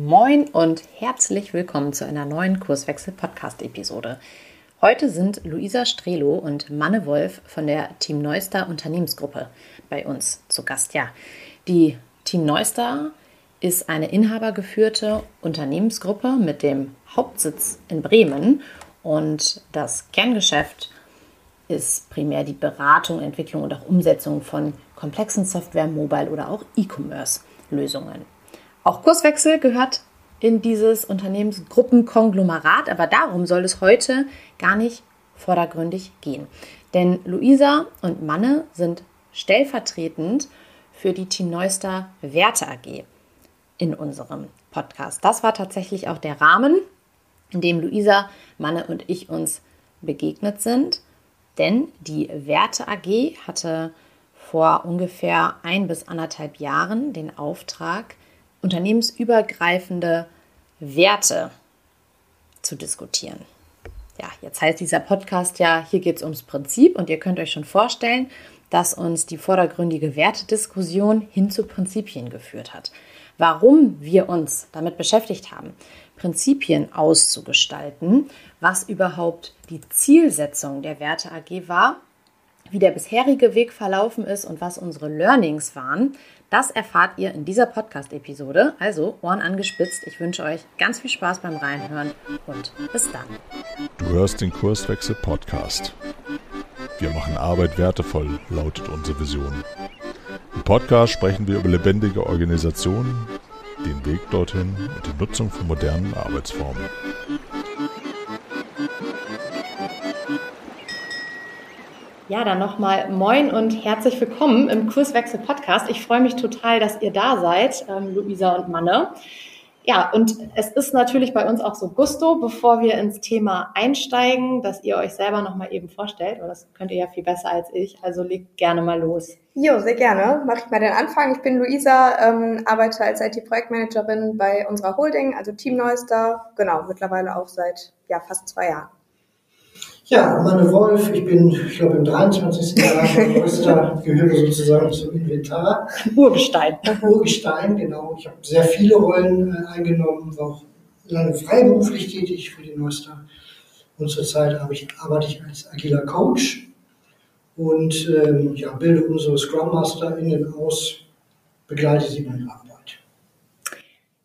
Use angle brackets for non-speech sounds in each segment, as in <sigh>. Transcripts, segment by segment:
Moin und herzlich willkommen zu einer neuen Kurswechsel-Podcast-Episode. Heute sind Luisa Strelo und Manne Wolf von der Team Neuster Unternehmensgruppe bei uns zu Gast. Ja, die Team Neuster ist eine inhabergeführte Unternehmensgruppe mit dem Hauptsitz in Bremen und das Kerngeschäft ist primär die Beratung, Entwicklung und auch Umsetzung von komplexen Software, Mobile oder auch E-Commerce-Lösungen. Auch Kurswechsel gehört in dieses Unternehmensgruppenkonglomerat, aber darum soll es heute gar nicht vordergründig gehen. Denn Luisa und Manne sind stellvertretend für die Team Neuster Werte AG in unserem Podcast. Das war tatsächlich auch der Rahmen, in dem Luisa, Manne und ich uns begegnet sind. Denn die Werte AG hatte vor ungefähr ein bis anderthalb Jahren den Auftrag, unternehmensübergreifende Werte zu diskutieren. Ja, jetzt heißt dieser Podcast ja, hier geht es ums Prinzip und ihr könnt euch schon vorstellen, dass uns die vordergründige Wertediskussion hin zu Prinzipien geführt hat. Warum wir uns damit beschäftigt haben, Prinzipien auszugestalten, was überhaupt die Zielsetzung der Werte AG war, wie der bisherige Weg verlaufen ist und was unsere Learnings waren, das erfahrt ihr in dieser Podcast-Episode. Also Ohren angespitzt. Ich wünsche euch ganz viel Spaß beim Reinhören und bis dann. Du hörst den Kurswechsel Podcast. Wir machen Arbeit wertevoll, lautet unsere Vision. Im Podcast sprechen wir über lebendige Organisationen, den Weg dorthin und die Nutzung von modernen Arbeitsformen. Ja, dann nochmal Moin und herzlich willkommen im Kurswechsel Podcast. Ich freue mich total, dass ihr da seid, ähm, Luisa und Manne. Ja, und es ist natürlich bei uns auch so Gusto, bevor wir ins Thema einsteigen, dass ihr euch selber nochmal eben vorstellt, weil das könnt ihr ja viel besser als ich. Also legt gerne mal los. Jo, sehr gerne. Mache ich mal den Anfang. Ich bin Luisa, ähm, arbeite als IT-Projektmanagerin bei unserer Holding, also Team Neuster. Genau, mittlerweile auch seit ja, fast zwei Jahren. Ja, Manne Wolf, ich bin, ich glaube, im 23. Jahr Meister, gehöre sozusagen zum Inventar. Urgestein. Urgestein, genau. Ich habe sehr viele Rollen äh, eingenommen, war auch lange freiberuflich tätig für die Neuster. Und zurzeit ich, arbeite ich als agiler Coach und ähm, ja, bilde unsere Scrum MasterInnen aus, begleite sie bei der Arbeit.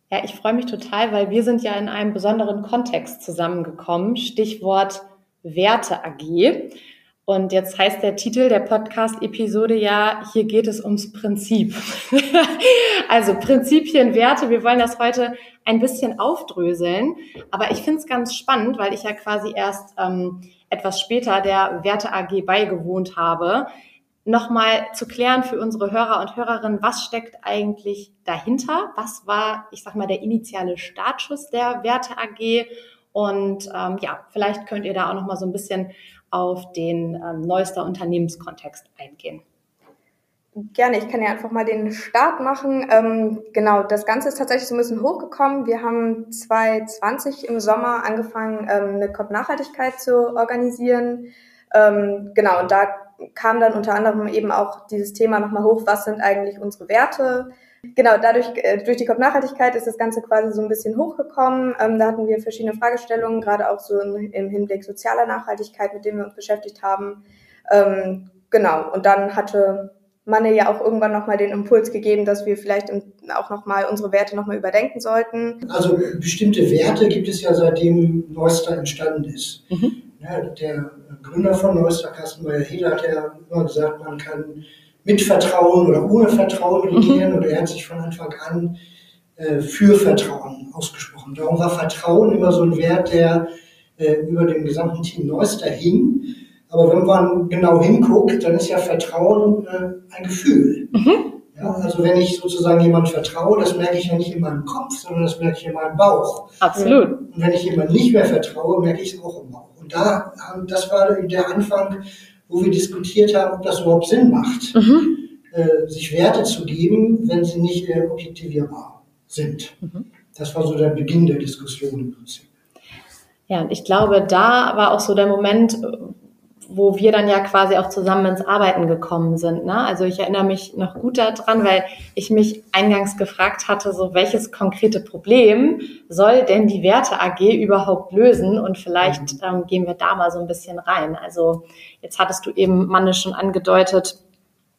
Ja, ich freue mich total, weil wir sind ja in einem besonderen Kontext zusammengekommen. Stichwort Werte AG. Und jetzt heißt der Titel der Podcast-Episode ja, hier geht es ums Prinzip. <laughs> also Prinzipien, Werte, wir wollen das heute ein bisschen aufdröseln. Aber ich finde es ganz spannend, weil ich ja quasi erst ähm, etwas später der Werte AG beigewohnt habe, nochmal zu klären für unsere Hörer und Hörerinnen, was steckt eigentlich dahinter? Was war, ich sag mal, der initiale Startschuss der Werte AG? Und ähm, ja, vielleicht könnt ihr da auch noch mal so ein bisschen auf den ähm, neuester Unternehmenskontext eingehen. Gerne, ich kann ja einfach mal den Start machen. Ähm, genau, das Ganze ist tatsächlich so ein bisschen hochgekommen. Wir haben 2020 im Sommer angefangen, ähm, eine COP-Nachhaltigkeit zu organisieren. Ähm, genau, und da kam dann unter anderem eben auch dieses Thema nochmal hoch, was sind eigentlich unsere Werte? Genau, dadurch, äh, durch die COP-Nachhaltigkeit ist das Ganze quasi so ein bisschen hochgekommen. Ähm, da hatten wir verschiedene Fragestellungen, gerade auch so im, im Hinblick sozialer Nachhaltigkeit, mit denen wir uns beschäftigt haben. Ähm, genau, und dann hatte Manne ja auch irgendwann nochmal den Impuls gegeben, dass wir vielleicht auch nochmal unsere Werte nochmal überdenken sollten. Also bestimmte Werte gibt es ja seitdem Neuster entstanden ist. Mhm. Ja, der Gründer von Neuster, Carsten Meyer-Heder, hat ja immer gesagt, man kann mit Vertrauen oder ohne Vertrauen regieren mhm. oder er hat sich von Anfang an äh, für Vertrauen ausgesprochen. Darum war Vertrauen immer so ein Wert, der äh, über dem gesamten Team Neuster hing. Aber wenn man genau hinguckt, dann ist ja Vertrauen äh, ein Gefühl. Mhm. Ja, also wenn ich sozusagen jemand vertraue, das merke ich ja nicht in meinem Kopf, sondern das merke ich in meinem Bauch. Absolut. Und wenn ich jemand nicht mehr vertraue, merke ich es auch im Bauch. Und da, das war der Anfang wo wir diskutiert haben, ob das überhaupt Sinn macht, mhm. äh, sich Werte zu geben, wenn sie nicht äh, objektivierbar sind. Mhm. Das war so der Beginn der Diskussion im Prinzip. Ja, und ich glaube, da war auch so der Moment, wo wir dann ja quasi auch zusammen ins Arbeiten gekommen sind. Ne? Also ich erinnere mich noch gut daran, weil ich mich eingangs gefragt hatte, so welches konkrete Problem soll denn die Werte AG überhaupt lösen? Und vielleicht mhm. ähm, gehen wir da mal so ein bisschen rein. Also jetzt hattest du eben, Manne, schon angedeutet,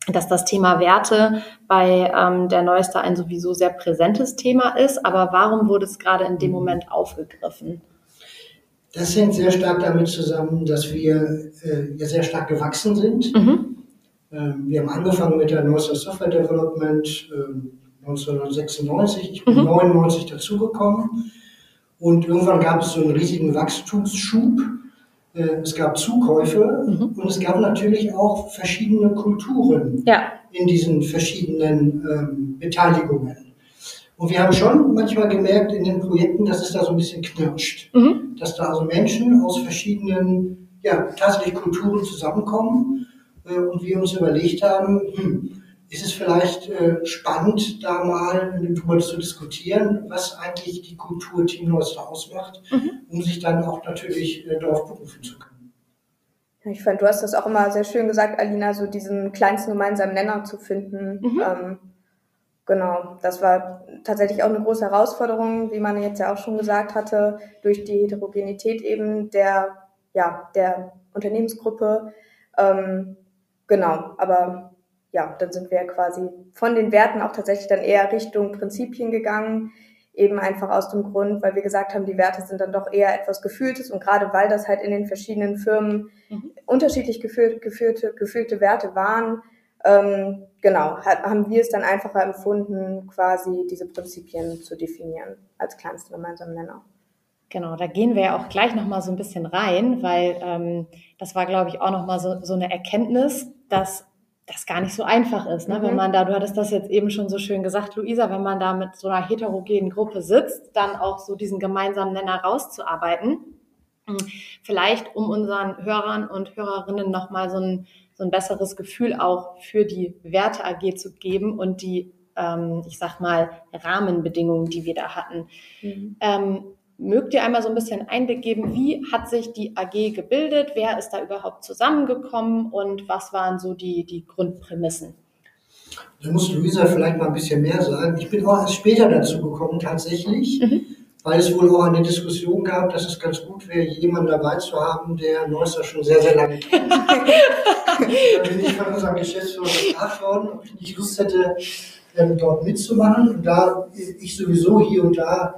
dass das Thema Werte bei ähm, der Neuester ein sowieso sehr präsentes Thema ist. Aber warum wurde es gerade in dem mhm. Moment aufgegriffen? Das hängt sehr stark damit zusammen, dass wir äh, ja sehr stark gewachsen sind. Mhm. Ähm, wir haben angefangen mit der Neuester Software Development äh, 1996. Ich bin mhm. 99 dazugekommen. Und irgendwann gab es so einen riesigen Wachstumsschub. Äh, es gab Zukäufe mhm. und es gab natürlich auch verschiedene Kulturen ja. in diesen verschiedenen ähm, Beteiligungen. Und wir haben schon manchmal gemerkt in den Projekten, dass es da so ein bisschen knirscht. Mhm. Dass da also Menschen aus verschiedenen, ja, tatsächlich Kulturen zusammenkommen äh, und wir uns überlegt haben, hm, ist es vielleicht äh, spannend, da mal darüber zu diskutieren, was eigentlich die Kultur Team Neuster ausmacht, mhm. um sich dann auch natürlich äh, darauf berufen zu können. Ich fand, du hast das auch immer sehr schön gesagt, Alina, so diesen kleinsten gemeinsamen Nenner zu finden. Mhm. Ähm, Genau, das war tatsächlich auch eine große Herausforderung, wie man jetzt ja auch schon gesagt hatte, durch die Heterogenität eben der, ja, der Unternehmensgruppe. Ähm, genau, aber ja, dann sind wir quasi von den Werten auch tatsächlich dann eher Richtung Prinzipien gegangen, eben einfach aus dem Grund, weil wir gesagt haben, die Werte sind dann doch eher etwas Gefühltes und gerade weil das halt in den verschiedenen Firmen mhm. unterschiedlich gefühlte, gefühlte, gefühlte Werte waren, ähm, genau, haben wir es dann einfacher empfunden, quasi diese Prinzipien zu definieren als kleinsten gemeinsamen Nenner. Genau, da gehen wir ja auch gleich nochmal so ein bisschen rein, weil ähm, das war, glaube ich, auch nochmal so, so eine Erkenntnis, dass das gar nicht so einfach ist, ne? Mhm. wenn man da, du hattest das jetzt eben schon so schön gesagt, Luisa, wenn man da mit so einer heterogenen Gruppe sitzt, dann auch so diesen gemeinsamen Nenner rauszuarbeiten. Hm, vielleicht, um unseren Hörern und Hörerinnen nochmal so ein so ein besseres Gefühl auch für die Werte AG zu geben und die, ähm, ich sag mal, Rahmenbedingungen, die wir da hatten. Mhm. Ähm, mögt ihr einmal so ein bisschen Einblick geben, wie hat sich die AG gebildet, wer ist da überhaupt zusammengekommen und was waren so die, die Grundprämissen? Da muss Luisa vielleicht mal ein bisschen mehr sagen. Ich bin auch erst später dazu gekommen, tatsächlich. Mhm weil es wohl auch eine Diskussion gab, dass es ganz gut wäre, jemanden dabei zu haben, der Neusser schon sehr, sehr lange kennt. <laughs> da bin ich von unserem Geschäftsführer gefragt worden, ob ich nicht Lust hätte, ähm, dort mitzumachen. Und da ich sowieso hier und da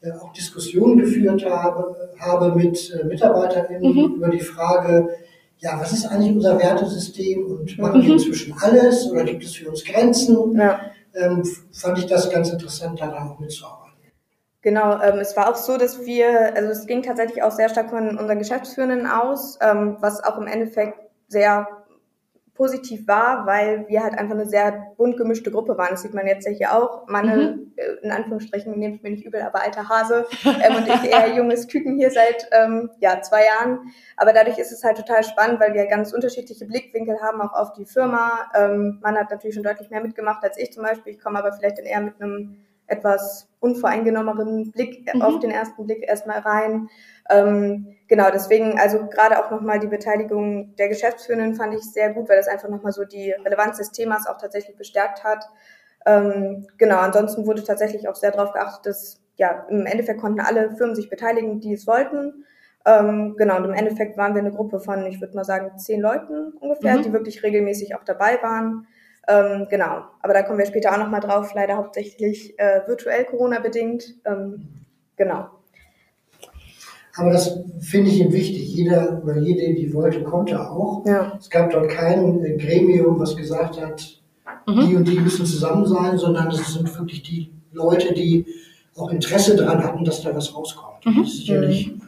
äh, auch Diskussionen geführt habe, habe mit äh, MitarbeiterInnen mhm. über die Frage, ja, was ist eigentlich unser Wertesystem und machen wir mhm. inzwischen alles oder gibt es für uns Grenzen? Ja. Ähm, fand ich das ganz interessant, da dann auch mitzuarbeiten. Genau, ähm, es war auch so, dass wir, also es ging tatsächlich auch sehr stark von unseren Geschäftsführenden aus, ähm, was auch im Endeffekt sehr positiv war, weil wir halt einfach eine sehr bunt gemischte Gruppe waren. Das sieht man jetzt ja hier auch. Meine, mhm. Äh, in Anführungsstrichen, nehmt mir nicht übel, aber alter Hase ähm, und ich eher junges Küken hier seit ähm, ja, zwei Jahren. Aber dadurch ist es halt total spannend, weil wir ganz unterschiedliche Blickwinkel haben, auch auf die Firma. Ähm, man hat natürlich schon deutlich mehr mitgemacht als ich zum Beispiel. Ich komme aber vielleicht dann eher mit einem etwas unvoreingenommeneren Blick mhm. auf den ersten Blick erstmal rein. Ähm, genau, deswegen, also gerade auch nochmal die Beteiligung der Geschäftsführenden fand ich sehr gut, weil das einfach nochmal so die Relevanz des Themas auch tatsächlich bestärkt hat. Ähm, genau, ansonsten wurde tatsächlich auch sehr darauf geachtet, dass ja, im Endeffekt konnten alle Firmen sich beteiligen, die es wollten. Ähm, genau, und im Endeffekt waren wir eine Gruppe von, ich würde mal sagen, zehn Leuten ungefähr, mhm. die wirklich regelmäßig auch dabei waren. Ähm, genau, aber da kommen wir später auch nochmal drauf, leider hauptsächlich äh, virtuell Corona-bedingt. Ähm, genau. Aber das finde ich eben wichtig. Jeder oder jede, die wollte, konnte auch. Ja. Es gab dort kein äh, Gremium, was gesagt hat, mhm. die und die müssen zusammen sein, sondern es sind wirklich die Leute, die auch Interesse daran hatten, dass da was rauskommt. Mhm. Das ist sicherlich, mhm.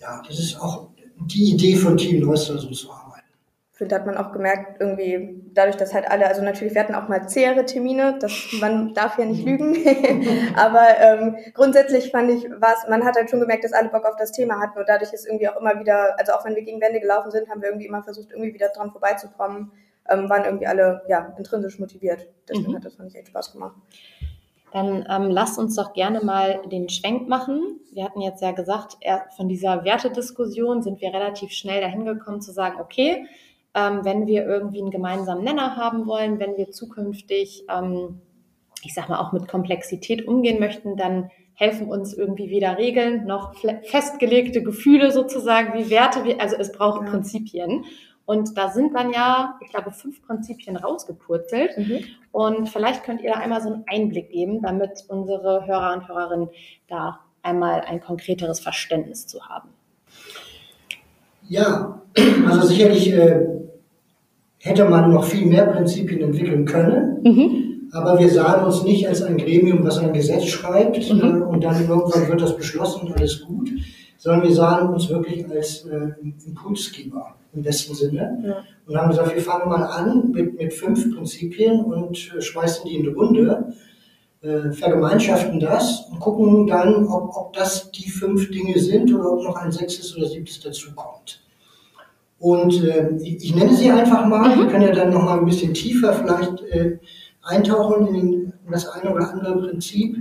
ja, das ist auch die Idee von Team Neuster sozusagen finde, hat man auch gemerkt, irgendwie dadurch, dass halt alle, also natürlich, wir hatten auch mal zähere Termine, das, man darf ja nicht lügen, <laughs> aber ähm, grundsätzlich fand ich, was, man hat halt schon gemerkt, dass alle Bock auf das Thema hatten und dadurch ist irgendwie auch immer wieder, also auch wenn wir gegen Wände gelaufen sind, haben wir irgendwie immer versucht, irgendwie wieder dran vorbeizukommen, ähm, waren irgendwie alle, ja, intrinsisch motiviert. Deswegen mhm. hat das, fand ich, echt Spaß gemacht. dann ähm, lasst uns doch gerne mal den Schwenk machen. Wir hatten jetzt ja gesagt, von dieser Wertediskussion sind wir relativ schnell dahin gekommen zu sagen, okay, wenn wir irgendwie einen gemeinsamen Nenner haben wollen, wenn wir zukünftig, ähm, ich sag mal, auch mit Komplexität umgehen möchten, dann helfen uns irgendwie weder Regeln noch festgelegte Gefühle sozusagen wie Werte. Also es braucht ja. Prinzipien. Und da sind dann ja, ich glaube, fünf Prinzipien rausgepurzelt. Mhm. Und vielleicht könnt ihr da einmal so einen Einblick geben, damit unsere Hörer und Hörerinnen da einmal ein konkreteres Verständnis zu haben. Ja, <clears throat> also sicherlich äh, hätte man noch viel mehr Prinzipien entwickeln können. Mhm. Aber wir sahen uns nicht als ein Gremium, was ein Gesetz schreibt mhm. äh, und dann irgendwann wird das beschlossen und alles gut, sondern wir sahen uns wirklich als äh, Impulsgeber im besten Sinne ja. und haben gesagt, wir fangen mal an mit, mit fünf Prinzipien und äh, schmeißen die in die Runde, äh, vergemeinschaften das und gucken dann, ob, ob das die fünf Dinge sind oder ob noch ein sechstes oder siebtes dazukommt. Und äh, ich, ich, nenne sie einfach mal, mhm. wir können ja dann noch mal ein bisschen tiefer vielleicht äh, eintauchen in das eine oder andere Prinzip.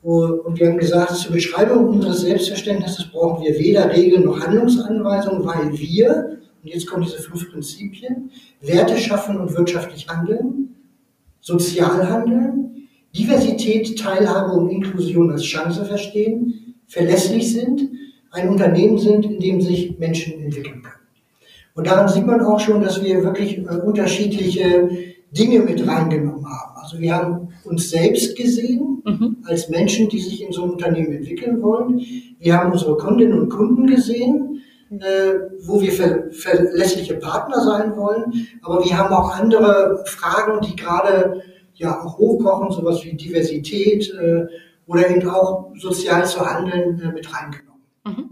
Und wir haben gesagt, zur Beschreibung unseres Selbstverständnisses brauchen wir weder Regeln noch Handlungsanweisungen, weil wir, und jetzt kommen diese fünf Prinzipien, Werte schaffen und wirtschaftlich handeln, sozial handeln, Diversität, Teilhabe und Inklusion als Chance verstehen, verlässlich sind, ein Unternehmen sind, in dem sich Menschen entwickeln können. Und daran sieht man auch schon, dass wir wirklich äh, unterschiedliche Dinge mit reingenommen haben. Also wir haben uns selbst gesehen mhm. als Menschen, die sich in so einem Unternehmen entwickeln wollen. Wir haben unsere Kundinnen und Kunden gesehen, äh, wo wir ver verlässliche Partner sein wollen. Aber wir haben auch andere Fragen, die gerade ja auch hochkochen, sowas wie Diversität äh, oder eben auch sozial zu handeln äh, mit reingenommen. Mhm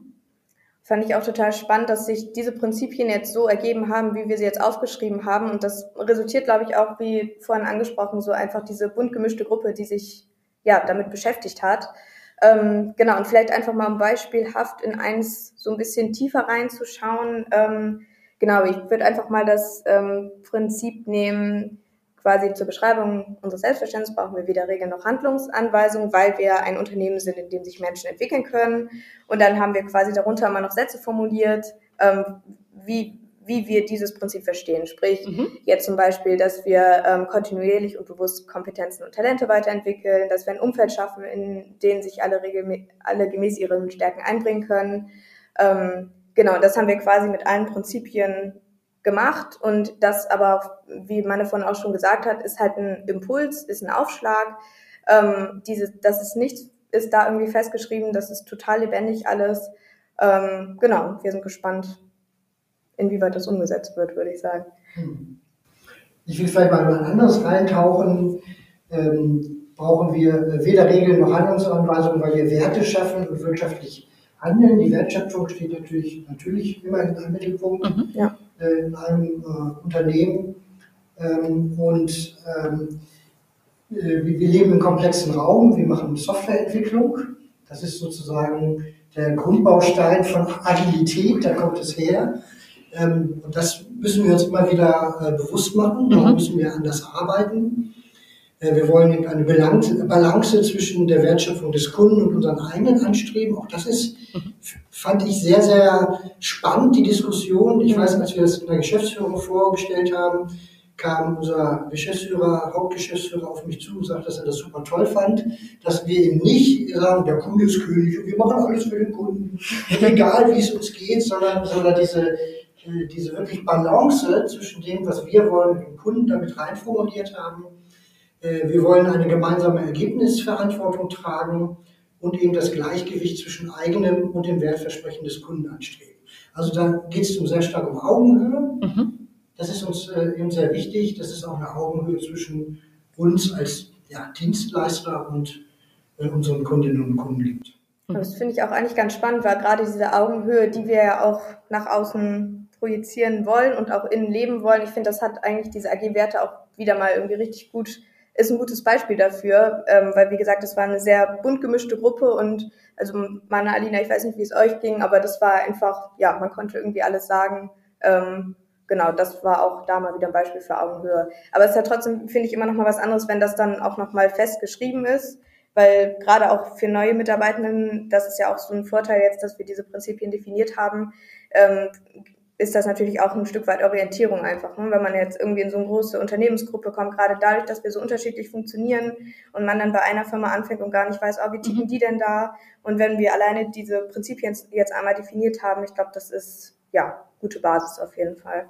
fand ich auch total spannend, dass sich diese Prinzipien jetzt so ergeben haben, wie wir sie jetzt aufgeschrieben haben. Und das resultiert, glaube ich, auch, wie vorhin angesprochen, so einfach diese bunt gemischte Gruppe, die sich ja damit beschäftigt hat. Ähm, genau, und vielleicht einfach mal beispielhaft in eins so ein bisschen tiefer reinzuschauen. Ähm, genau, ich würde einfach mal das ähm, Prinzip nehmen, quasi zur Beschreibung unseres Selbstverständnisses brauchen wir weder Regeln noch Handlungsanweisungen, weil wir ein Unternehmen sind, in dem sich Menschen entwickeln können. Und dann haben wir quasi darunter immer noch Sätze formuliert, ähm, wie, wie wir dieses Prinzip verstehen. Sprich, mhm. jetzt zum Beispiel, dass wir ähm, kontinuierlich und bewusst Kompetenzen und Talente weiterentwickeln, dass wir ein Umfeld schaffen, in dem sich alle, alle gemäß ihren Stärken einbringen können. Ähm, genau, das haben wir quasi mit allen Prinzipien gemacht und das aber, wie Manne von auch schon gesagt hat, ist halt ein Impuls, ist ein Aufschlag. Ähm, diese, das ist nichts, ist da irgendwie festgeschrieben, das ist total lebendig alles. Ähm, genau, wir sind gespannt, inwieweit das umgesetzt wird, würde ich sagen. Ich will vielleicht mal ein anderes reintauchen. Ähm, brauchen wir weder Regeln noch Handlungsanweisungen, weil wir Werte schaffen und wirtschaftlich handeln. Die Wertschöpfung steht natürlich, natürlich immer in einem Mittelpunkt. Mhm, ja. Äh, in einem äh, Unternehmen. Ähm, und ähm, äh, wir leben im komplexen Raum, wir machen Softwareentwicklung. Das ist sozusagen der Grundbaustein von Agilität, da kommt es her. Ähm, und das müssen wir uns immer wieder bewusst machen, da mhm. müssen wir anders arbeiten. Äh, wir wollen eine Balance zwischen der Wertschöpfung des Kunden und unseren eigenen anstreben. Auch das ist, fand ich sehr, sehr spannend, die Diskussion. Ich weiß, als wir das in der Geschäftsführung vorgestellt haben, kam unser Geschäftsführer, Hauptgeschäftsführer auf mich zu und sagte, dass er das super toll fand, dass wir eben nicht sagen, der Kunde ist König und wir machen alles für den Kunden, <laughs> egal wie es uns geht, sondern, sondern diese, äh, diese wirklich Balance zwischen dem, was wir wollen, und dem Kunden damit reinformuliert haben wir wollen eine gemeinsame Ergebnisverantwortung tragen und eben das Gleichgewicht zwischen eigenem und dem Wertversprechen des Kunden anstreben. Also da geht es um sehr stark um Augenhöhe. Mhm. Das ist uns äh, eben sehr wichtig. Das ist auch eine Augenhöhe zwischen uns als ja, Dienstleister und äh, unseren Kundinnen und Kunden gibt. Das finde ich auch eigentlich ganz spannend, weil gerade diese Augenhöhe, die wir ja auch nach außen projizieren wollen und auch innen leben wollen, ich finde, das hat eigentlich diese AG-Werte auch wieder mal irgendwie richtig gut ist ein gutes Beispiel dafür, ähm, weil wie gesagt, es war eine sehr bunt gemischte Gruppe und also meine Alina, ich weiß nicht, wie es euch ging, aber das war einfach, ja, man konnte irgendwie alles sagen. Ähm, genau, das war auch da mal wieder ein Beispiel für Augenhöhe. Aber es ist ja trotzdem, finde ich, immer noch mal was anderes, wenn das dann auch noch mal fest ist, weil gerade auch für neue Mitarbeitenden, das ist ja auch so ein Vorteil jetzt, dass wir diese Prinzipien definiert haben, ähm, ist das natürlich auch ein Stück weit Orientierung einfach. Ne? Wenn man jetzt irgendwie in so eine große Unternehmensgruppe kommt, gerade dadurch, dass wir so unterschiedlich funktionieren und man dann bei einer Firma anfängt und gar nicht weiß, oh, wie ticken mhm. die denn da? Und wenn wir alleine diese Prinzipien jetzt einmal definiert haben, ich glaube, das ist ja gute Basis auf jeden Fall.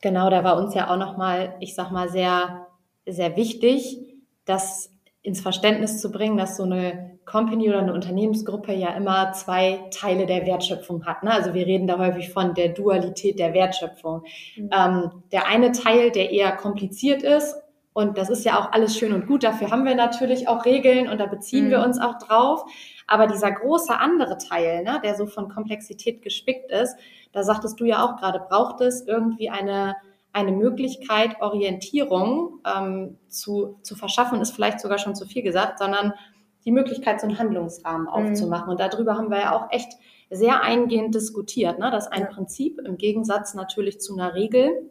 Genau, da war uns ja auch nochmal, ich sag mal, sehr, sehr wichtig, das ins Verständnis zu bringen, dass so eine Company oder eine Unternehmensgruppe ja immer zwei Teile der Wertschöpfung hat. Ne? Also wir reden da häufig von der Dualität der Wertschöpfung. Mhm. Ähm, der eine Teil, der eher kompliziert ist, und das ist ja auch alles schön und gut, dafür haben wir natürlich auch Regeln und da beziehen mhm. wir uns auch drauf. Aber dieser große andere Teil, ne, der so von Komplexität gespickt ist, da sagtest du ja auch gerade, braucht es irgendwie eine eine Möglichkeit, Orientierung ähm, zu, zu verschaffen, ist vielleicht sogar schon zu viel gesagt, sondern die Möglichkeit, so einen Handlungsrahmen mhm. aufzumachen. Und darüber haben wir ja auch echt sehr eingehend diskutiert, ne? dass ein ja. Prinzip im Gegensatz natürlich zu einer Regel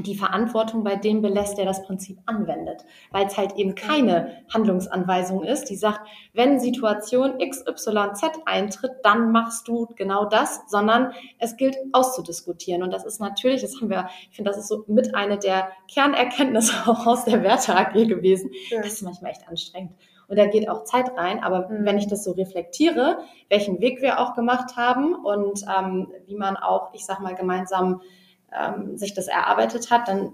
die Verantwortung bei dem belässt, der das Prinzip anwendet, weil es halt eben keine Handlungsanweisung ist, die sagt, wenn Situation XYZ eintritt, dann machst du genau das, sondern es gilt auszudiskutieren. Und das ist natürlich, das haben wir, ich finde, das ist so mit eine der Kernerkenntnisse auch <laughs> aus der Werte AG gewesen. Ja. Das ist manchmal echt anstrengend. Und da geht auch Zeit rein. Aber mhm. wenn ich das so reflektiere, welchen Weg wir auch gemacht haben und ähm, wie man auch, ich sag mal, gemeinsam ähm, sich das erarbeitet hat, dann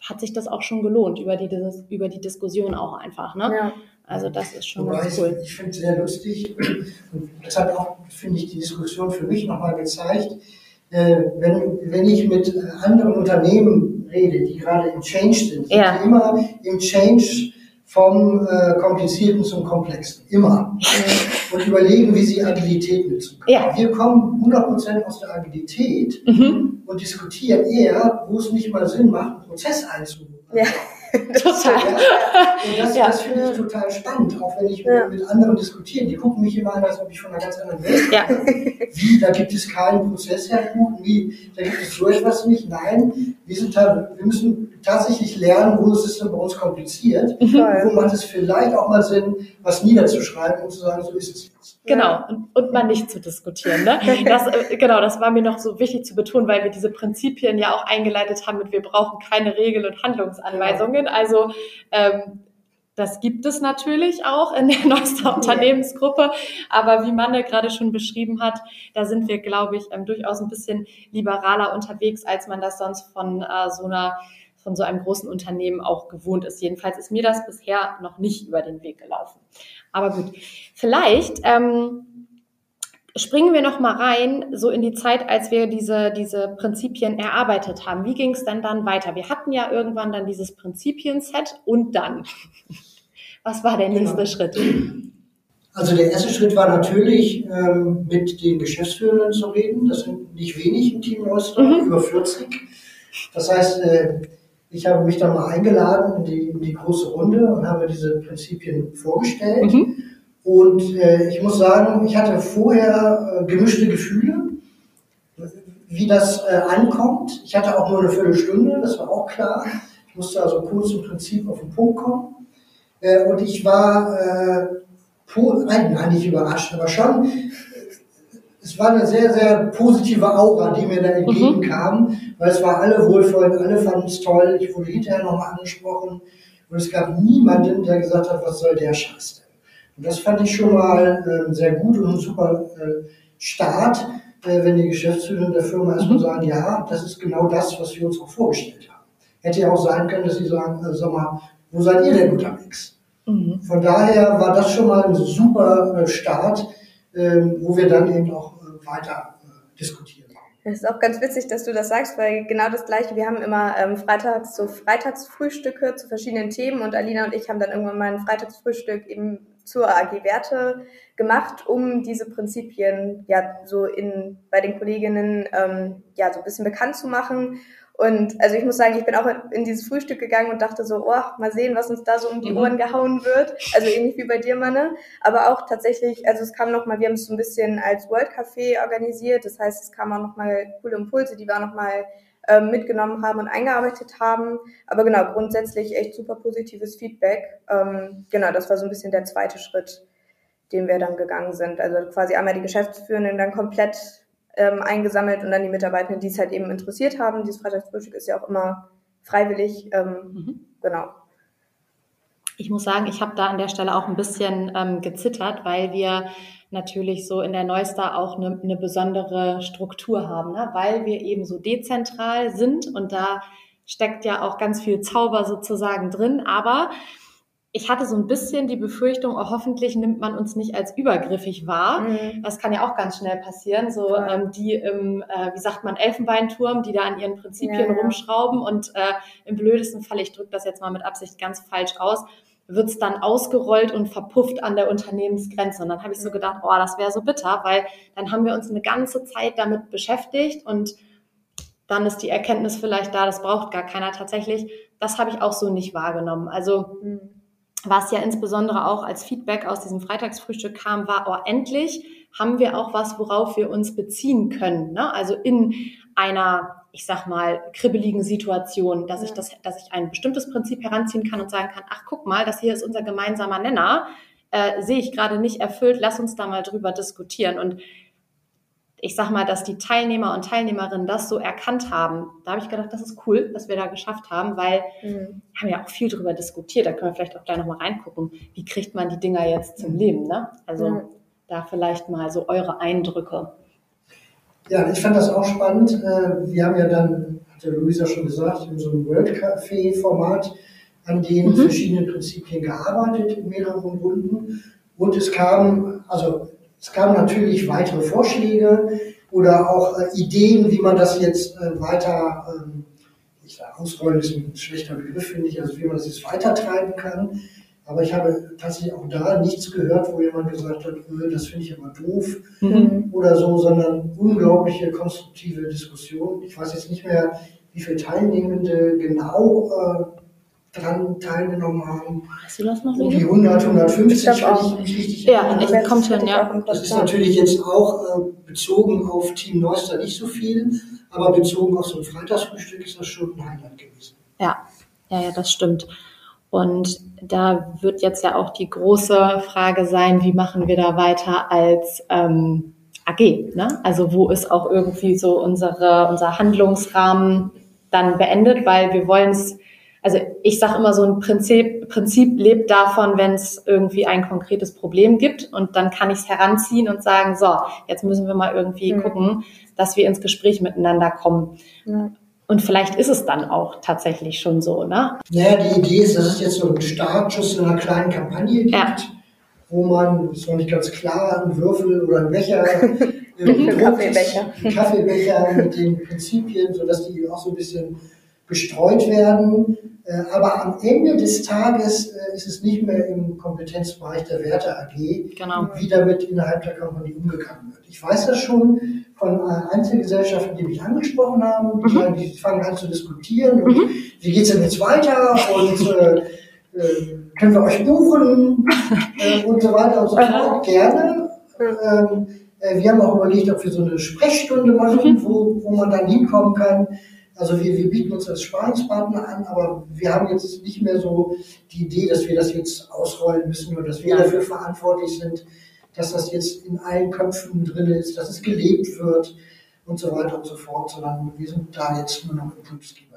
hat sich das auch schon gelohnt über die, über die Diskussion auch einfach. Ne? Ja. Also das ist schon Wobei ganz cool. Ich, ich finde es sehr lustig und das hat auch, finde ich, die Diskussion für mich nochmal gezeigt, äh, wenn, wenn ich mit anderen Unternehmen rede, die gerade im Change sind, sind ja. immer im Change vom äh, Komplizierten zum Komplexen. Immer. <laughs> Und überlegen, wie sie Agilität nutzen können. Ja. Wir kommen 100% aus der Agilität mhm. und diskutieren eher, wo es nicht mal Sinn macht, einen Prozess einzubauen. Ja. <laughs> total. Ja, und das, ja. das finde ich total spannend, auch wenn ich ja. mit anderen diskutiere. Die gucken mich immer an, als ob ich von einer ganz anderen Welt ja. Wie, da gibt es keinen Prozessherbuch, wie, da gibt es so etwas nicht. Nein, wir, sind da, wir müssen tatsächlich lernen, wo ist es denn bei uns kompliziert, <laughs> mhm. wo macht es vielleicht auch mal Sinn, was niederzuschreiben und zu sagen, so ist es jetzt. Genau, und, und mal nicht zu diskutieren. Ne? <laughs> Das, äh, genau, das war mir noch so wichtig zu betonen, weil wir diese Prinzipien ja auch eingeleitet haben mit, wir brauchen keine Regeln und Handlungsanweisungen. Also ähm, das gibt es natürlich auch in der <laughs> Neuster Unternehmensgruppe. Aber wie Manne gerade schon beschrieben hat, da sind wir, glaube ich, ähm, durchaus ein bisschen liberaler unterwegs, als man das sonst von äh, so einer von so einem großen Unternehmen auch gewohnt ist. Jedenfalls ist mir das bisher noch nicht über den Weg gelaufen. Aber gut, vielleicht ähm, springen wir noch mal rein, so in die Zeit, als wir diese, diese Prinzipien erarbeitet haben. Wie ging es denn dann weiter? Wir hatten ja irgendwann dann dieses Prinzipien-Set und dann. <laughs> Was war der nächste genau. Schritt? Also der erste Schritt war natürlich, ähm, mit den Geschäftsführenden zu reden. Das sind nicht wenig im Team Neuster, mhm. über 40. Das heißt, äh, ich habe mich dann mal eingeladen in die, in die große Runde und habe diese Prinzipien vorgestellt. Mhm. Und äh, ich muss sagen, ich hatte vorher äh, gemischte Gefühle, wie das äh, ankommt. Ich hatte auch nur eine Viertelstunde, das war auch klar. Ich musste also kurz im Prinzip auf den Punkt kommen. Äh, und ich war, äh, nein, nein, nicht überrascht, aber schon es war eine sehr, sehr positive Aura, die mir da entgegenkam, mhm. weil es war alle wohlvoll, alle fanden es toll. Ich wurde hinterher nochmal angesprochen und es gab niemanden, der gesagt hat, was soll der Scheiß denn? Und das fand ich schon mal äh, sehr gut und ein super äh, Start, äh, wenn die Geschäftsführer der Firma erstmal mhm. sagen, ja, das ist genau das, was wir uns auch vorgestellt haben. Hätte ja auch sein können, dass sie sagen, äh, sag mal, wo seid ihr denn unterwegs? Mhm. Von daher war das schon mal ein super äh, Start, wo wir dann eben auch äh, weiter äh, diskutieren. Das ist auch ganz witzig, dass du das sagst, weil genau das Gleiche, wir haben immer ähm, freitags so Freitagsfrühstücke zu verschiedenen Themen und Alina und ich haben dann irgendwann mal ein Freitagsfrühstück eben zur AG Werte gemacht, um diese Prinzipien ja so in bei den Kolleginnen ähm, ja so ein bisschen bekannt zu machen und also ich muss sagen, ich bin auch in dieses Frühstück gegangen und dachte so, oh, mal sehen, was uns da so um die mhm. Ohren gehauen wird. Also ähnlich wie bei dir, Manne. Aber auch tatsächlich, also es kam nochmal, wir haben es so ein bisschen als World Café organisiert. Das heißt, es kamen auch nochmal coole Impulse, die waren nochmal ähm, mitgenommen haben und eingearbeitet haben. Aber genau, grundsätzlich echt super positives Feedback. Ähm, genau, das war so ein bisschen der zweite Schritt, den wir dann gegangen sind. Also quasi einmal die Geschäftsführenden dann komplett ähm, eingesammelt und dann die Mitarbeitenden, die es halt eben interessiert haben. Dieses Freitagsfrühstück ist ja auch immer freiwillig. Ähm, mhm. Genau. Ich muss sagen, ich habe da an der Stelle auch ein bisschen ähm, gezittert, weil wir natürlich so in der Neustar auch eine, eine besondere Struktur haben, ne? weil wir eben so dezentral sind und da steckt ja auch ganz viel Zauber sozusagen drin. Aber ich hatte so ein bisschen die Befürchtung, oh, hoffentlich nimmt man uns nicht als übergriffig wahr. Mhm. Das kann ja auch ganz schnell passieren. So ja. ähm, die im, äh, wie sagt man, Elfenbeinturm, die da an ihren Prinzipien ja, rumschrauben und äh, im blödesten Fall, ich drücke das jetzt mal mit Absicht ganz falsch aus, wird's dann ausgerollt und verpufft an der Unternehmensgrenze. Und dann habe ich so mhm. gedacht, oh, das wäre so bitter, weil dann haben wir uns eine ganze Zeit damit beschäftigt und dann ist die Erkenntnis vielleicht da, das braucht gar keiner tatsächlich. Das habe ich auch so nicht wahrgenommen. Also mhm. Was ja insbesondere auch als Feedback aus diesem Freitagsfrühstück kam, war, oh, endlich haben wir auch was, worauf wir uns beziehen können. Ne? Also in einer ich sag mal, kribbeligen Situation, dass ja. ich das, dass ich ein bestimmtes Prinzip heranziehen kann und sagen kann, ach, guck mal, das hier ist unser gemeinsamer Nenner, äh, sehe ich gerade nicht erfüllt, lass uns da mal drüber diskutieren. Und ich sag mal, dass die Teilnehmer und Teilnehmerinnen das so erkannt haben, da habe ich gedacht, das ist cool, dass wir da geschafft haben, weil mhm. wir haben ja auch viel drüber diskutiert, da können wir vielleicht auch gleich nochmal reingucken, wie kriegt man die Dinger jetzt zum Leben, ne? Also mhm. da vielleicht mal so eure Eindrücke. Ja, ich fand das auch spannend. Äh, wir haben ja dann, hat der Luisa schon gesagt, in so einem World Café-Format an den mhm. verschiedenen Prinzipien gearbeitet in mehreren Runden. Und es kam, also es kamen natürlich weitere Vorschläge oder auch äh, Ideen, wie man das jetzt äh, weiter, ähm, ich sage, ausrollen ist ein schlechter Begriff, finde ich, also wie man das jetzt weiter treiben kann. Aber ich habe tatsächlich auch da nichts gehört, wo jemand gesagt hat, öh, das finde ich aber doof mhm. oder so, sondern unglaubliche konstruktive Diskussion. Ich weiß jetzt nicht mehr, wie viele Teilnehmende genau äh, dran teilgenommen haben. Hast du das noch? Um die 100, 150, wenn ich mich richtig ja, erinnere. Ja, kommt hin, ja. Das ist natürlich jetzt auch äh, bezogen auf Team Neuster nicht so viel, aber bezogen auf so ein Freitagsfrühstück ist das schon ein Highlight gewesen. Ja, ja, ja, das stimmt. Und da wird jetzt ja auch die große Frage sein, wie machen wir da weiter als ähm, AG? Ne? Also wo ist auch irgendwie so unsere, unser Handlungsrahmen dann beendet, weil wir wollen es, also ich sage immer so ein Prinzip, Prinzip lebt davon, wenn es irgendwie ein konkretes Problem gibt und dann kann ich es heranziehen und sagen, so, jetzt müssen wir mal irgendwie mhm. gucken, dass wir ins Gespräch miteinander kommen. Ja. Und vielleicht ist es dann auch tatsächlich schon so, ne? Naja, die Idee ist, dass es jetzt so einen Startschuss in einer kleinen Kampagne gibt, ja. wo man, ist noch nicht ganz klar, einen Würfel oder einen Becher, <laughs> äh, einen Kaffeebecher. einen Kaffeebecher mit den Prinzipien, sodass die auch so ein bisschen gestreut werden. Äh, aber am Ende des Tages äh, ist es nicht mehr im Kompetenzbereich der Werte AG, genau. wie damit innerhalb der Kompanie umgegangen wird. Ich weiß das schon von äh, Einzelgesellschaften, die mich angesprochen haben, die, mhm. die fangen an zu diskutieren. Und mhm. Wie geht's denn jetzt weiter? Und äh, können wir euch buchen? <laughs> äh, und so weiter und so fort. Gerne. Ähm, äh, wir haben auch überlegt, ob wir so eine Sprechstunde machen, mhm. wo, wo man dann hinkommen kann. Also wir, wir bieten uns als Sparingspartner an, aber wir haben jetzt nicht mehr so die Idee, dass wir das jetzt ausrollen müssen oder dass wir dafür verantwortlich sind, dass das jetzt in allen Köpfen drin ist, dass es gelebt wird und so weiter und so fort, sondern wir sind da jetzt nur noch Impulsgeber.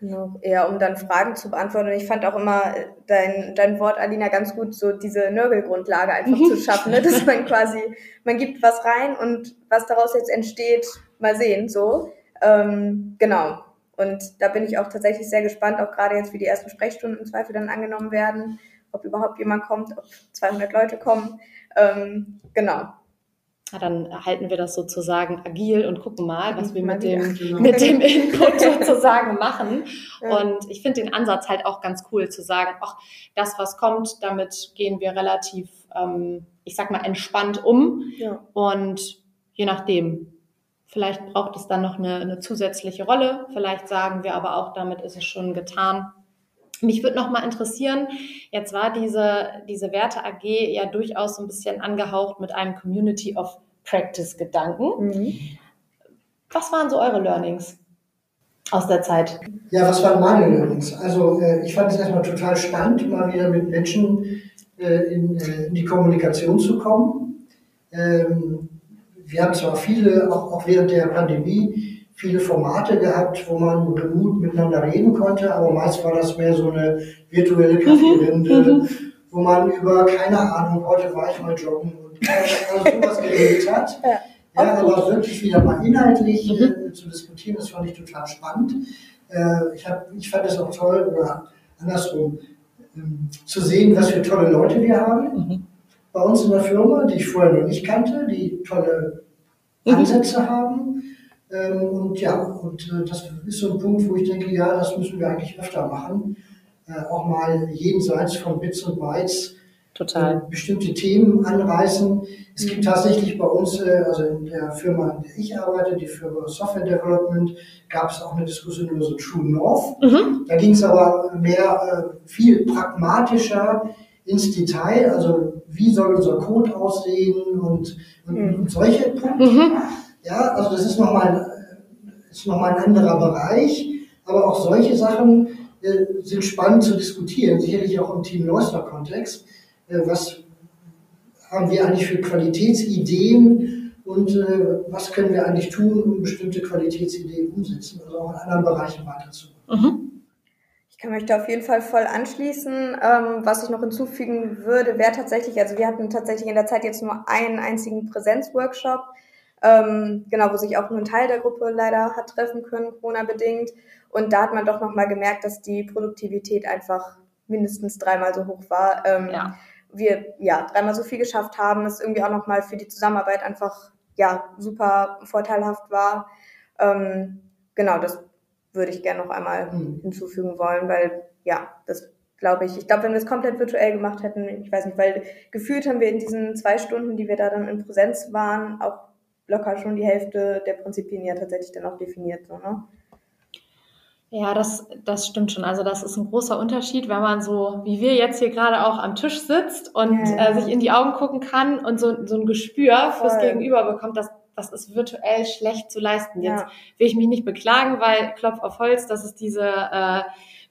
Genau, eher um dann Fragen zu beantworten. Und ich fand auch immer dein, dein Wort, Alina, ganz gut, so diese Nörgelgrundlage einfach zu schaffen, ne? dass man quasi, man gibt was rein und was daraus jetzt entsteht, mal sehen, so. Ähm, genau. Und da bin ich auch tatsächlich sehr gespannt, auch gerade jetzt, wie die ersten Sprechstunden im Zweifel dann angenommen werden, ob überhaupt jemand kommt, ob 200 Leute kommen. Ähm, genau. Ja, dann halten wir das sozusagen agil und gucken mal, was wir mit dem, <laughs> mit dem Input sozusagen machen. Ja. Und ich finde den Ansatz halt auch ganz cool zu sagen, ach, das, was kommt, damit gehen wir relativ, ähm, ich sag mal, entspannt um. Ja. Und je nachdem, Vielleicht braucht es dann noch eine, eine zusätzliche Rolle. Vielleicht sagen wir aber auch, damit ist es schon getan. Mich würde noch mal interessieren, jetzt war diese, diese Werte AG ja durchaus so ein bisschen angehaucht mit einem Community of Practice Gedanken. Mhm. Was waren so eure Learnings? aus der Zeit? Ja, was waren meine Learnings? Also äh, ich fand es erstmal total spannend, mal wieder mit Menschen äh, in, äh, in, die Kommunikation zu kommen. Ähm, wir haben zwar viele, auch, auch während der Pandemie, viele Formate gehabt, wo man remote miteinander reden konnte, aber meist war das mehr so eine virtuelle mhm. Kaffeerinde, mhm. wo man über, keine Ahnung, heute war ich mal joggen und <laughs> also sowas geredet hat. Ja. Ja, aber wirklich wieder mal inhaltlich mhm. äh, zu diskutieren, das fand ich total spannend. Äh, ich, hab, ich fand es auch toll, oder andersrum, ähm, zu sehen, was für tolle Leute wir haben mhm. Bei uns in der Firma, die ich vorher noch nicht kannte, die tolle mhm. Ansätze mhm. haben. Ähm, und ja, und äh, das ist so ein Punkt, wo ich denke, ja, das müssen wir eigentlich öfter machen. Äh, auch mal jenseits von Bits und Bytes Total. Äh, bestimmte Themen anreißen. Es gibt tatsächlich bei uns, äh, also in der Firma, in der ich arbeite, die Firma Software Development, gab es auch eine Diskussion über so True North. Mhm. Da ging es aber mehr, äh, viel pragmatischer ins Detail, also wie soll unser Code aussehen und, und, mhm. und solche Punkte. Mhm. Ja, also das ist nochmal ist noch mal ein anderer Bereich, aber auch solche Sachen äh, sind spannend zu diskutieren, sicherlich auch im Team Neuster Kontext. Äh, was haben wir eigentlich für Qualitätsideen und äh, was können wir eigentlich tun, um bestimmte Qualitätsideen umsetzen, also auch in anderen Bereichen weiterzukommen. Mhm. Ich kann mich da auf jeden Fall voll anschließen. Ähm, was ich noch hinzufügen würde, wäre tatsächlich, also wir hatten tatsächlich in der Zeit jetzt nur einen einzigen Präsenzworkshop, ähm, genau, wo sich auch nur ein Teil der Gruppe leider hat treffen können, Corona-bedingt. Und da hat man doch nochmal gemerkt, dass die Produktivität einfach mindestens dreimal so hoch war. Ähm, ja wir ja dreimal so viel geschafft haben, es irgendwie auch nochmal für die Zusammenarbeit einfach ja super vorteilhaft war. Ähm, genau, das würde ich gerne noch einmal mhm. hinzufügen wollen, weil ja, das glaube ich, ich glaube, wenn wir es komplett virtuell gemacht hätten, ich weiß nicht, weil gefühlt haben wir in diesen zwei Stunden, die wir da dann in Präsenz waren, auch locker schon die Hälfte der Prinzipien ja tatsächlich dann auch definiert, so, ne? Ja, das, das stimmt schon. Also das ist ein großer Unterschied, wenn man so, wie wir jetzt hier gerade auch am Tisch sitzt und ja. äh, sich in die Augen gucken kann und so, so ein Gespür Voll. fürs Gegenüber bekommt, das, das ist virtuell schlecht zu leisten. Jetzt ja. will ich mich nicht beklagen, weil Klopf auf Holz, dass es diese äh,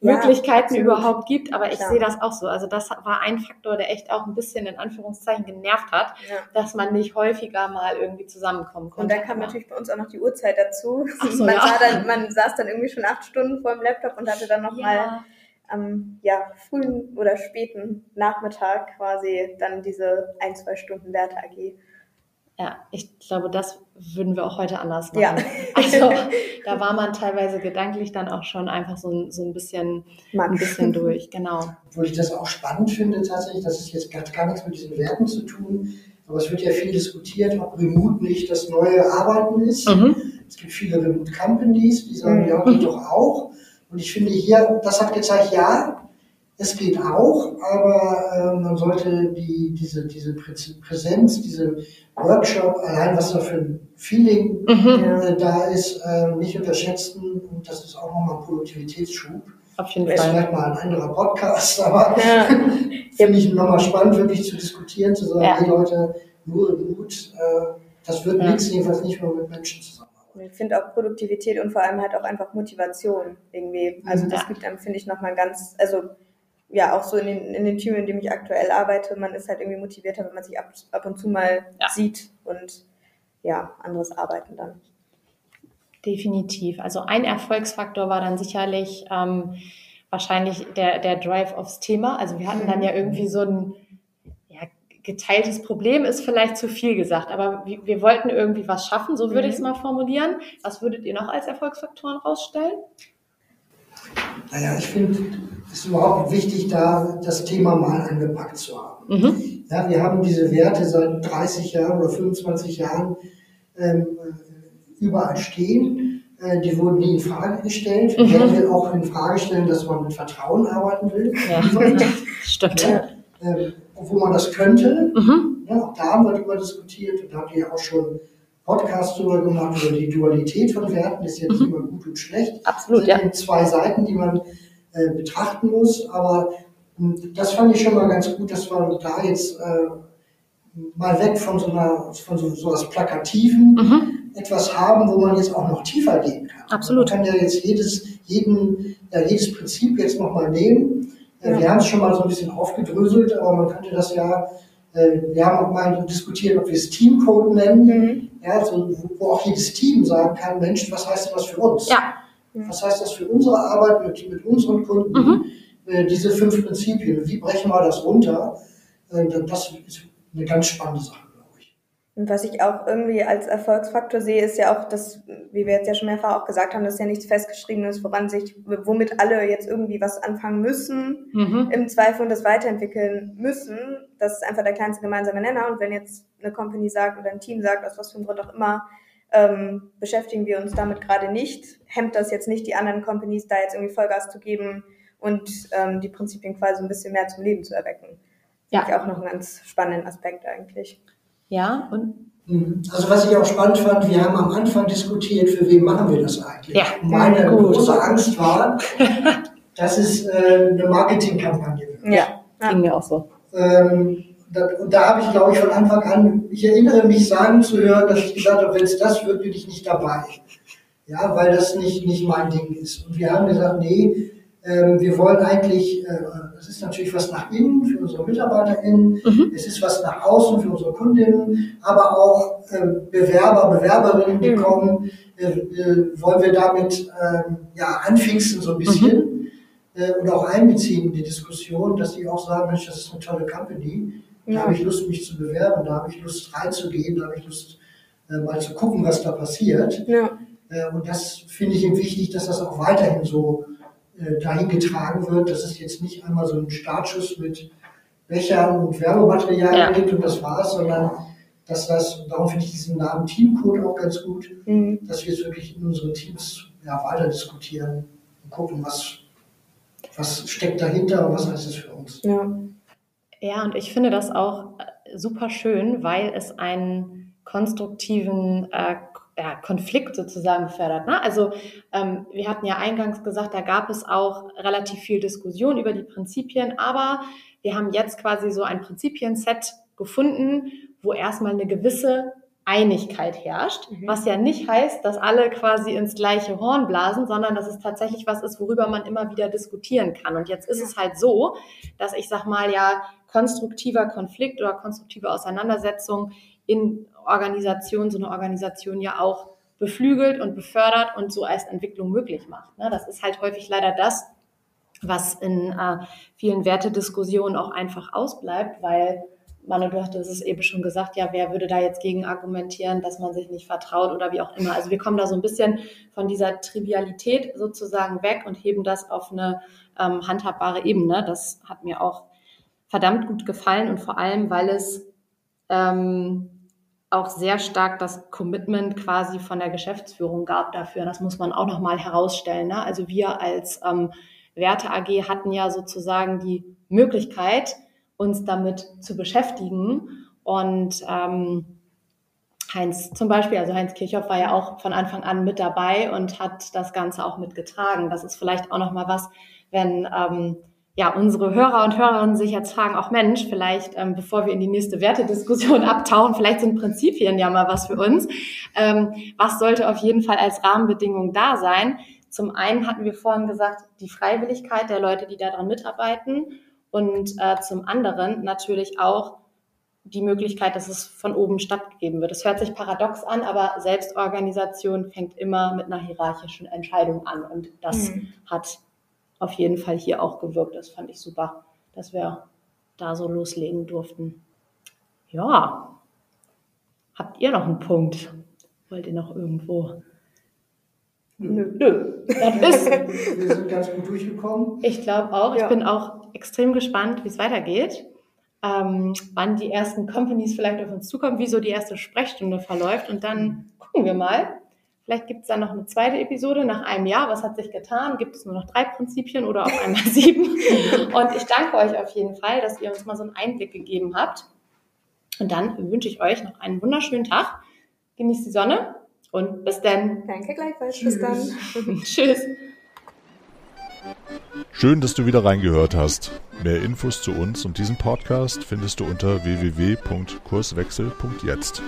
Möglichkeiten ja, überhaupt gibt. Aber ich Klar. sehe das auch so. Also das war ein Faktor, der echt auch ein bisschen in Anführungszeichen genervt hat, ja. dass man nicht häufiger mal irgendwie zusammenkommen konnte. Und da kam natürlich bei uns auch noch die Uhrzeit dazu. So, man, ja. dann, man saß dann irgendwie schon acht Stunden vor dem Laptop und hatte dann noch mal am ja, frühen oder späten Nachmittag quasi dann diese ein, zwei Stunden Werte AG. Ja, ich glaube, das würden wir auch heute anders machen. Ja. Also <laughs> da war man teilweise gedanklich dann auch schon einfach so, so ein bisschen, ein bisschen durch, genau. Obwohl ich das auch spannend finde tatsächlich, das ist jetzt gar, gar nichts mit diesen Werten zu tun, aber es wird ja viel diskutiert, ob Remote nicht das neue Arbeiten ist. Mhm. Es gibt viele Remote Companies, die sagen, mhm. ja, geht doch auch. Und ich finde hier, das hat gezeigt, ja, es geht auch, aber äh, man sollte die, diese, diese Präsenz, diese Workshop, allein was da für ein Feeling mhm. äh, da ist, äh, nicht unterschätzen. Und das ist auch nochmal ein Produktivitätsschub. Auf jeden das Fall. ist vielleicht mal ein anderer Podcast, <laughs> aber ja. finde ich nochmal spannend, wirklich zu diskutieren, zu sagen, ja. hey Leute, nur Mut, äh, das wird ja. nichts, jedenfalls nicht mehr mit Menschen zusammen. Ich finde auch Produktivität und vor allem halt auch einfach Motivation irgendwie. Also das ja. gibt einem, finde ich, nochmal ganz, also ja, auch so in den, in den Teams, in dem ich aktuell arbeite, man ist halt irgendwie motivierter, wenn man sich ab, ab und zu mal ja. sieht und ja, anderes Arbeiten dann. Definitiv. Also ein Erfolgsfaktor war dann sicherlich ähm, wahrscheinlich der, der Drive aufs Thema. Also wir hatten dann ja irgendwie so ein ja, geteiltes Problem, ist vielleicht zu viel gesagt, aber wir, wir wollten irgendwie was schaffen, so würde mhm. ich es mal formulieren. Was würdet ihr noch als Erfolgsfaktoren rausstellen? Naja, ich finde, es ist überhaupt wichtig, da das Thema mal angepackt zu haben. Mhm. Ja, wir haben diese Werte seit 30 Jahren oder 25 Jahren ähm, überall stehen. Äh, die wurden nie in Frage gestellt. Mhm. Wir will auch in Frage stellen, dass man mit Vertrauen arbeiten will. Ja, <laughs> stimmt. Ja, äh, wo man das könnte. Mhm. Ja, auch da haben wir darüber diskutiert und da habt ihr auch schon Podcast darüber gemacht, über die Dualität von Werten, ist jetzt mhm. immer gut und schlecht. Absolut, das sind ja. zwei Seiten, die man äh, betrachten muss, aber mh, hm, das fand ich schon mal ganz gut, dass wir da jetzt äh, mal weg von so einer, von so, so was Plakativen, Mhm. etwas haben, wo man jetzt auch noch tiefer gehen kann. Absolut. Man kann ja jetzt jedes, jeden, ja, jedes Prinzip jetzt nochmal nehmen. Äh, Wir haben es schon mal so ein bisschen aufgedröselt, aber man könnte das ja, äh, wir haben auch mal diskutiert, ob wir es Teamcode nennen, Mhm. Ja, so, wo- auch jedes Team sagen kann, Mensch, was heißt das für uns? Ja. Was heißt das für unsere Arbeit mit, mit unseren Kunden? Mhm. Äh, diese fünf Prinzipien, wie brechen wir das runter? Äh, das ist eine ganz spannende Sache. Und was ich auch irgendwie als Erfolgsfaktor sehe, ist ja auch, dass, wie wir jetzt ja schon mehrfach auch gesagt haben, dass ja nichts festgeschriebenes, woran sich, womit alle jetzt irgendwie was anfangen müssen, Mhm. im Zweifel und das weiterentwickeln müssen. Das ist einfach der kleinste gemeinsame Nenner. Und wenn jetzt eine Company sagt oder ein Team sagt, aus was für einem Grund auch immer, ähm, beschäftigen wir uns damit gerade nicht, hemmt das jetzt nicht die anderen Companies, da jetzt irgendwie Vollgas zu geben und ähm, die Prinzipien quasi ein bisschen mehr zum Leben zu erwecken. Ja. Finde ich auch noch einen ganz spannenden Aspekt eigentlich. Ja, und Mhm. Also was ich auch spannend fand, wir haben am Anfang diskutiert, für wen machen wir das eigentlich? Ja, Und Meine gut. große Angst war, <laughs> dass es äh, eine Marketingkampagne wird. Ja. ja. ging mir auch so. Ähm, da, und da habe ich, glaube ich, von Anfang an, ich erinnere mich sagen zu hören, dass ich gesagt habe, wenn es das wird, bin ich nicht dabei. Ja, weil das nicht, nicht mein Ding ist. Und wir haben gesagt, nee, wir wollen eigentlich, äh, es ist natürlich was nach innen für unsere MitarbeiterInnen, Mhm. es ist was nach außen für unsere Kundinnen, aber auch ähm, Bewerber, Bewerberinnen, die Mhm. kommen, äh, äh, wollen wir damit ähm, ja, anfixen so ein bisschen äh, und auch einbeziehen in die Diskussion, dass die auch sagen, Mensch, das ist eine tolle Company, da Ja. habe ich Lust, mich zu bewerben, da habe ich Lust reinzugehen, da habe ich Lust, äh, mal zu gucken, was da passiert. Ja. Äh, Und das finde ich eben wichtig, dass das auch weiterhin so äh, dahin getragen wird, dass es jetzt nicht einmal so einen Startschuss mit Bechern und Werbematerial Ja. gibt und das war's, sondern dass das, und darum finde ich diesen Namen Teamcode auch ganz gut, Mhm. dass wir es wirklich in unseren Teams ja, weiter diskutieren und gucken, was, was steckt dahinter und was heißt es für uns. Ja. Ja, und ich finde das auch äh, super schön, weil es einen konstruktiven äh, ja, Konflikt sozusagen fördert. Ne? Also ähm, wir hatten ja eingangs gesagt, da gab es auch relativ viel Diskussion über die Prinzipien, aber wir haben jetzt quasi so ein Prinzipienset gefunden, wo erstmal eine gewisse Einigkeit herrscht, Mhm. was ja nicht heißt, dass alle quasi ins gleiche Horn blasen, sondern dass es tatsächlich was ist, worüber man immer wieder diskutieren kann. Und jetzt ist es halt so, dass ich sag mal ja konstruktiver Konflikt oder konstruktive Auseinandersetzung in Organisationen, so eine Organisation ja auch beflügelt und befördert und so als Entwicklung möglich macht. Ne? Das ist halt häufig leider das, was in äh, vielen Wertediskussionen auch einfach ausbleibt, weil Manu, du hattest es eben schon gesagt, ja, wer würde da jetzt gegen argumentieren, dass man sich nicht vertraut oder wie auch immer. Also wir kommen da so ein bisschen von dieser Trivialität sozusagen weg und heben das auf eine ähm, handhabbare Ebene. Das hat mir auch verdammt gut gefallen und vor allem, weil es ähm, auch sehr stark das Commitment quasi von der Geschäftsführung gab dafür. Das muss man auch nochmal herausstellen. Ne? Also wir als ähm, Werte AG hatten ja sozusagen die Möglichkeit, uns damit zu beschäftigen. Und ähm, Heinz zum Beispiel, also Heinz Kirchhoff war ja auch von Anfang an mit dabei und hat das Ganze auch mitgetragen. Das ist vielleicht auch nochmal was, wenn ähm, ja, unsere Hörer und Hörerinnen sich jetzt fragen, auch Mensch, vielleicht, ähm, bevor wir in die nächste Wertediskussion <laughs> abtauchen, vielleicht sind Prinzipien ja mal was für uns. Ähm, was sollte auf jeden Fall als Rahmenbedingung da sein? Zum einen hatten wir vorhin gesagt, die Freiwilligkeit der Leute, die daran mitarbeiten und äh, zum anderen natürlich auch die Möglichkeit, dass es von oben stattgegeben wird. Es hört sich paradox an, aber Selbstorganisation fängt immer mit einer hierarchischen Entscheidung an und das Mhm. hat auf jeden Fall hier auch gewirkt. Das fand ich super, dass wir da so loslegen durften. Ja. Habt ihr noch einen Punkt? Wollt ihr noch irgendwo? Nö. Nö. Das <laughs> ist, Wir sind ganz gut durchgekommen. ich glaube auch. Ich Ja. bin auch extrem gespannt, wie es weitergeht. Ähm, wann die ersten Companies vielleicht auf uns zukommen, wie so die erste Sprechstunde verläuft. Und dann gucken wir mal. Vielleicht gibt es dann noch eine zweite Episode nach einem Jahr. Was hat sich getan? Gibt es nur noch drei Prinzipien oder auf einmal <laughs> sieben? Und ich danke euch auf jeden Fall, dass ihr uns mal so einen Einblick gegeben habt. Und dann wünsche ich euch noch einen wunderschönen Tag. Genießt die Sonne und bis dann. Danke gleichfalls. Bis dann. <laughs> Tschüss. Schön, dass du wieder reingehört hast. Mehr Infos zu uns und diesem Podcast findest du unter www.kurswechsel.jetzt.